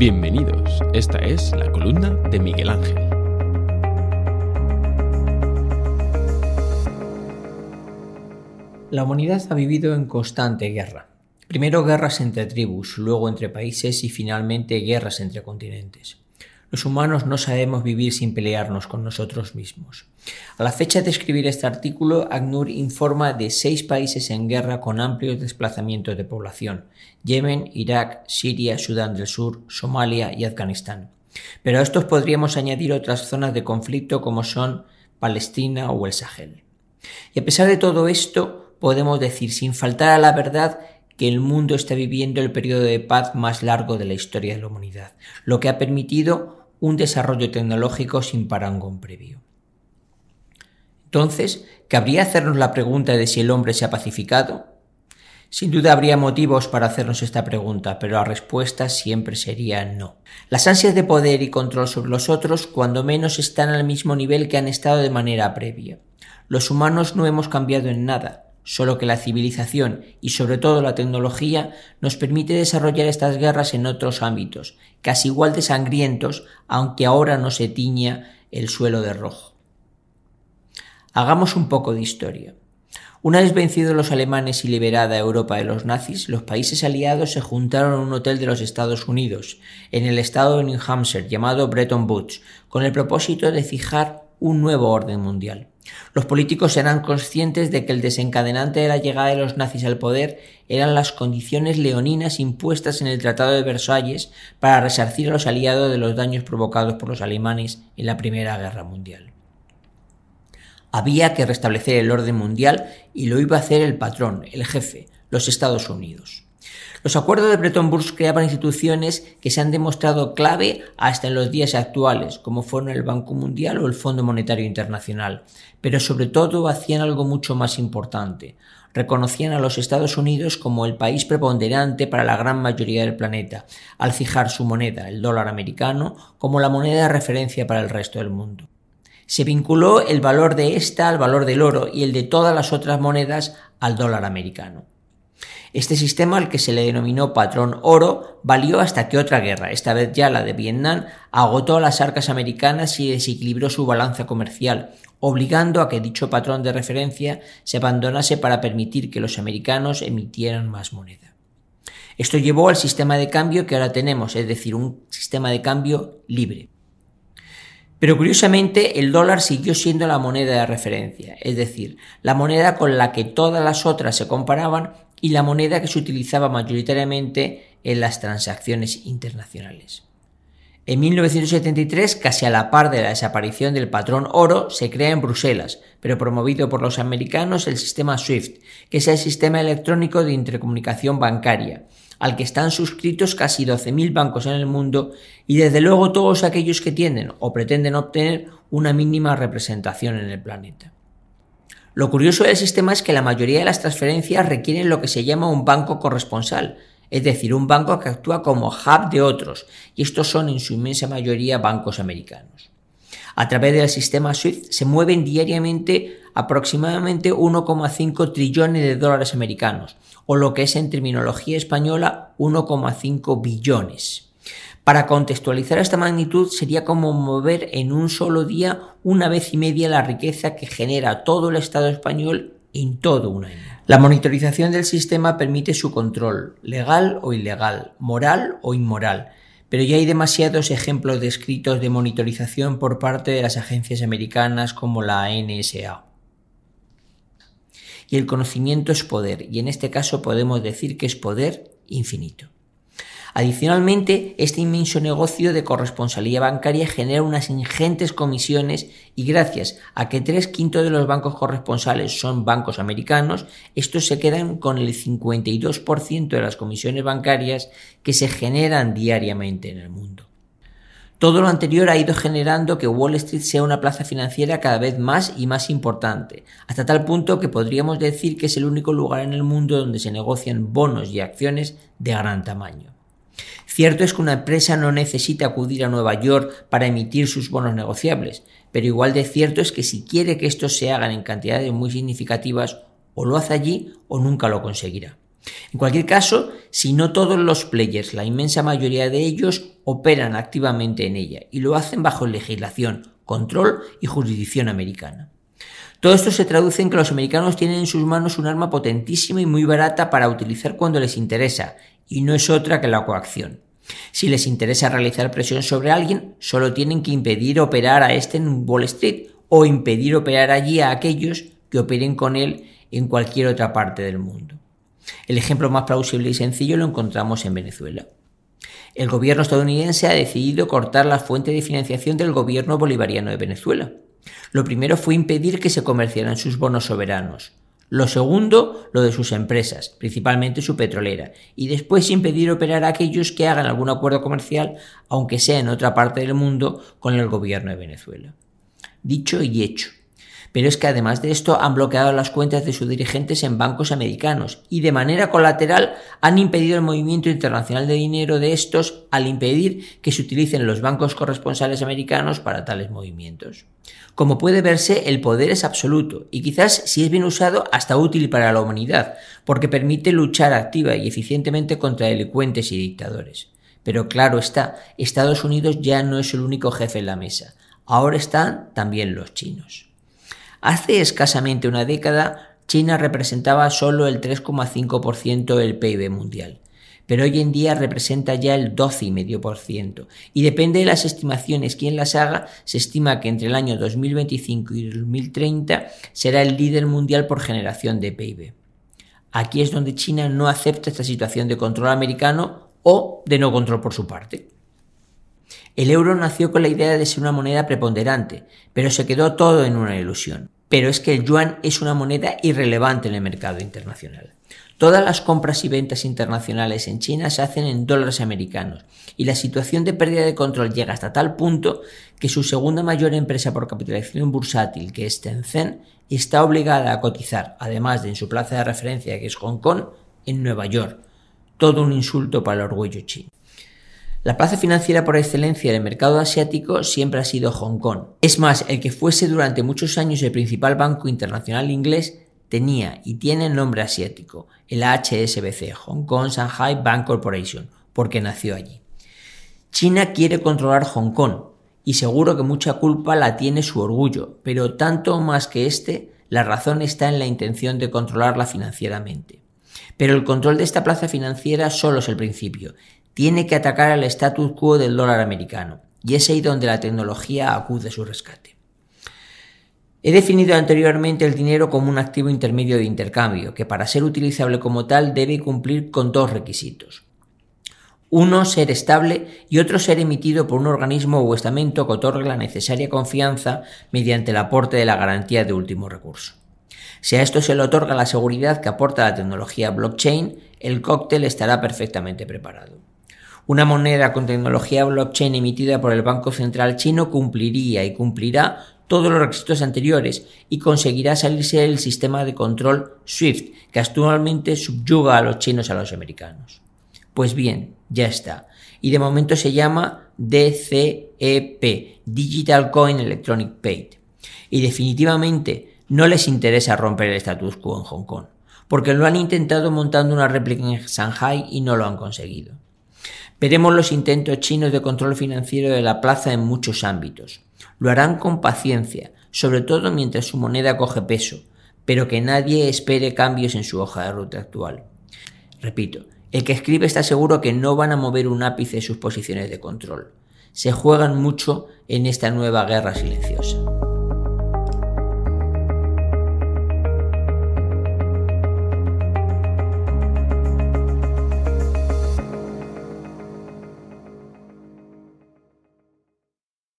Bienvenidos, esta es la columna de Miguel Ángel. La humanidad ha vivido en constante guerra. Primero guerras entre tribus, luego entre países y finalmente guerras entre continentes. Los humanos no sabemos vivir sin pelearnos con nosotros mismos. A la fecha de escribir este artículo, ACNUR informa de seis países en guerra con amplios desplazamientos de población. Yemen, Irak, Siria, Sudán del Sur, Somalia y Afganistán. Pero a estos podríamos añadir otras zonas de conflicto como son Palestina o el Sahel. Y a pesar de todo esto, podemos decir sin faltar a la verdad que el mundo está viviendo el periodo de paz más largo de la historia de la humanidad, lo que ha permitido un desarrollo tecnológico sin parangón previo. Entonces, ¿cabría hacernos la pregunta de si el hombre se ha pacificado? Sin duda habría motivos para hacernos esta pregunta, pero la respuesta siempre sería no. Las ansias de poder y control sobre los otros, cuando menos, están al mismo nivel que han estado de manera previa. Los humanos no hemos cambiado en nada, solo que la civilización y sobre todo la tecnología nos permite desarrollar estas guerras en otros ámbitos, casi igual de sangrientos, aunque ahora no se tiña el suelo de rojo. Hagamos un poco de historia. Una vez vencidos los alemanes y liberada Europa de los nazis, los países aliados se juntaron en un hotel de los Estados Unidos, en el estado de New Hampshire, llamado Bretton Woods, con el propósito de fijar un nuevo orden mundial. Los políticos eran conscientes de que el desencadenante de la llegada de los nazis al poder eran las condiciones leoninas impuestas en el Tratado de Versalles para resarcir a los aliados de los daños provocados por los alemanes en la Primera Guerra Mundial. Había que restablecer el orden mundial y lo iba a hacer el patrón, el jefe, los Estados Unidos. Los acuerdos de Bretton Woods creaban instituciones que se han demostrado clave hasta en los días actuales, como fueron el Banco Mundial o el Fondo Monetario Internacional, pero sobre todo hacían algo mucho más importante. Reconocían a los Estados Unidos como el país preponderante para la gran mayoría del planeta, al fijar su moneda, el dólar americano, como la moneda de referencia para el resto del mundo. Se vinculó el valor de esta al valor del oro y el de todas las otras monedas al dólar americano. Este sistema, al que se le denominó patrón oro, valió hasta que otra guerra, esta vez ya la de Vietnam, agotó las arcas americanas y desequilibró su balanza comercial, obligando a que dicho patrón de referencia se abandonase para permitir que los americanos emitieran más moneda. Esto llevó al sistema de cambio que ahora tenemos, es decir, un sistema de cambio libre. Pero curiosamente el dólar siguió siendo la moneda de referencia, es decir, la moneda con la que todas las otras se comparaban y la moneda que se utilizaba mayoritariamente en las transacciones internacionales. En 1973, casi a la par de la desaparición del patrón oro, se crea en Bruselas, pero promovido por los americanos, el sistema SWIFT, que es el sistema electrónico de intercomunicación bancaria, al que están suscritos casi 12.000 bancos en el mundo y desde luego todos aquellos que tienden o pretenden obtener una mínima representación en el planeta. Lo curioso del sistema es que la mayoría de las transferencias requieren lo que se llama un banco corresponsal, es decir, un banco que actúa como hub de otros, y estos son en su inmensa mayoría bancos americanos. A través del sistema SWIFT se mueven diariamente aproximadamente 1,5 trillones de dólares americanos, o lo que es en terminología española 1,5 billones. Para contextualizar esta magnitud sería como mover en un solo día una vez y media la riqueza que genera todo el Estado español en todo un año. La monitorización del sistema permite su control, legal o ilegal, moral o inmoral, pero ya hay demasiados ejemplos descritos de monitorización por parte de las agencias americanas como la NSA. Y el conocimiento es poder, y en este caso podemos decir que es poder infinito. Adicionalmente, este inmenso negocio de corresponsalía bancaria genera unas ingentes comisiones y gracias a que tres quintos de los bancos corresponsales son bancos americanos, estos se quedan con el 52% de las comisiones bancarias que se generan diariamente en el mundo. Todo lo anterior ha ido generando que Wall Street sea una plaza financiera cada vez más y más importante, hasta tal punto que podríamos decir que es el único lugar en el mundo donde se negocian bonos y acciones de gran tamaño. Cierto es que una empresa no necesita acudir a Nueva York para emitir sus bonos negociables, pero igual de cierto es que si quiere que estos se hagan en cantidades muy significativas, o lo hace allí o nunca lo conseguirá. En cualquier caso, si no todos los players, la inmensa mayoría de ellos, operan activamente en ella y lo hacen bajo legislación, control y jurisdicción americana. Todo esto se traduce en que los americanos tienen en sus manos un arma potentísima y muy barata para utilizar cuando les interesa, y no es otra que la coacción. Si les interesa realizar presión sobre alguien, solo tienen que impedir operar a este en Wall Street o impedir operar allí a aquellos que operen con él en cualquier otra parte del mundo. El ejemplo más plausible y sencillo lo encontramos en Venezuela. El gobierno estadounidense ha decidido cortar la fuente de financiación del gobierno bolivariano de Venezuela. Lo primero fue impedir que se comerciaran sus bonos soberanos. Lo segundo, lo de sus empresas, principalmente su petrolera, y después impedir operar a aquellos que hagan algún acuerdo comercial, aunque sea en otra parte del mundo, con el gobierno de Venezuela. Dicho y hecho. Pero es que además de esto han bloqueado las cuentas de sus dirigentes en bancos americanos y de manera colateral han impedido el movimiento internacional de dinero de estos al impedir que se utilicen los bancos corresponsales americanos para tales movimientos. Como puede verse, el poder es absoluto y quizás si es bien usado hasta útil para la humanidad, porque permite luchar activa y eficientemente contra delincuentes y dictadores. Pero claro está, Estados Unidos ya no es el único jefe en la mesa, ahora están también los chinos. Hace escasamente una década, China representaba solo el 3,5% del PIB mundial, pero hoy en día representa ya el 12,5%, y depende de las estimaciones quien las haga, se estima que entre el año 2025 y 2030 será el líder mundial por generación de PIB. Aquí es donde China no acepta esta situación de control americano o de no control por su parte. El euro nació con la idea de ser una moneda preponderante, pero se quedó todo en una ilusión. Pero es que el yuan es una moneda irrelevante en el mercado internacional. Todas las compras y ventas internacionales en China se hacen en dólares americanos y la situación de pérdida de control llega hasta tal punto que su segunda mayor empresa por capitalización bursátil, que es Tencent, está obligada a cotizar, además de en su plaza de referencia, que es Hong Kong, en Nueva York. Todo un insulto para el orgullo chino. La plaza financiera por excelencia del mercado asiático siempre ha sido Hong Kong. Es más, el que fuese durante muchos años el principal banco internacional inglés tenía y tiene nombre asiático, el HSBC, Hong Kong Shanghai Bank Corporation, porque nació allí. China quiere controlar Hong Kong, y seguro que mucha culpa la tiene su orgullo, pero tanto más que este, la razón está en la intención de controlarla financieramente. Pero el control de esta plaza financiera solo es el principio tiene que atacar al status quo del dólar americano, y es ahí donde la tecnología acude a su rescate. He definido anteriormente el dinero como un activo intermedio de intercambio, que para ser utilizable como tal debe cumplir con dos requisitos. Uno, ser estable y otro, ser emitido por un organismo o estamento que otorgue la necesaria confianza mediante el aporte de la garantía de último recurso. Si a esto se le otorga la seguridad que aporta la tecnología blockchain, el cóctel estará perfectamente preparado. Una moneda con tecnología blockchain emitida por el Banco Central chino cumpliría y cumplirá todos los requisitos anteriores y conseguirá salirse del sistema de control SWIFT que actualmente subyuga a los chinos a los americanos. Pues bien, ya está. Y de momento se llama DCEP, Digital Coin Electronic Paid. Y definitivamente no les interesa romper el status quo en Hong Kong, porque lo han intentado montando una réplica en Shanghai y no lo han conseguido. Veremos los intentos chinos de control financiero de la plaza en muchos ámbitos. Lo harán con paciencia, sobre todo mientras su moneda coge peso, pero que nadie espere cambios en su hoja de ruta actual. Repito, el que escribe está seguro que no van a mover un ápice sus posiciones de control. Se juegan mucho en esta nueva guerra silenciosa.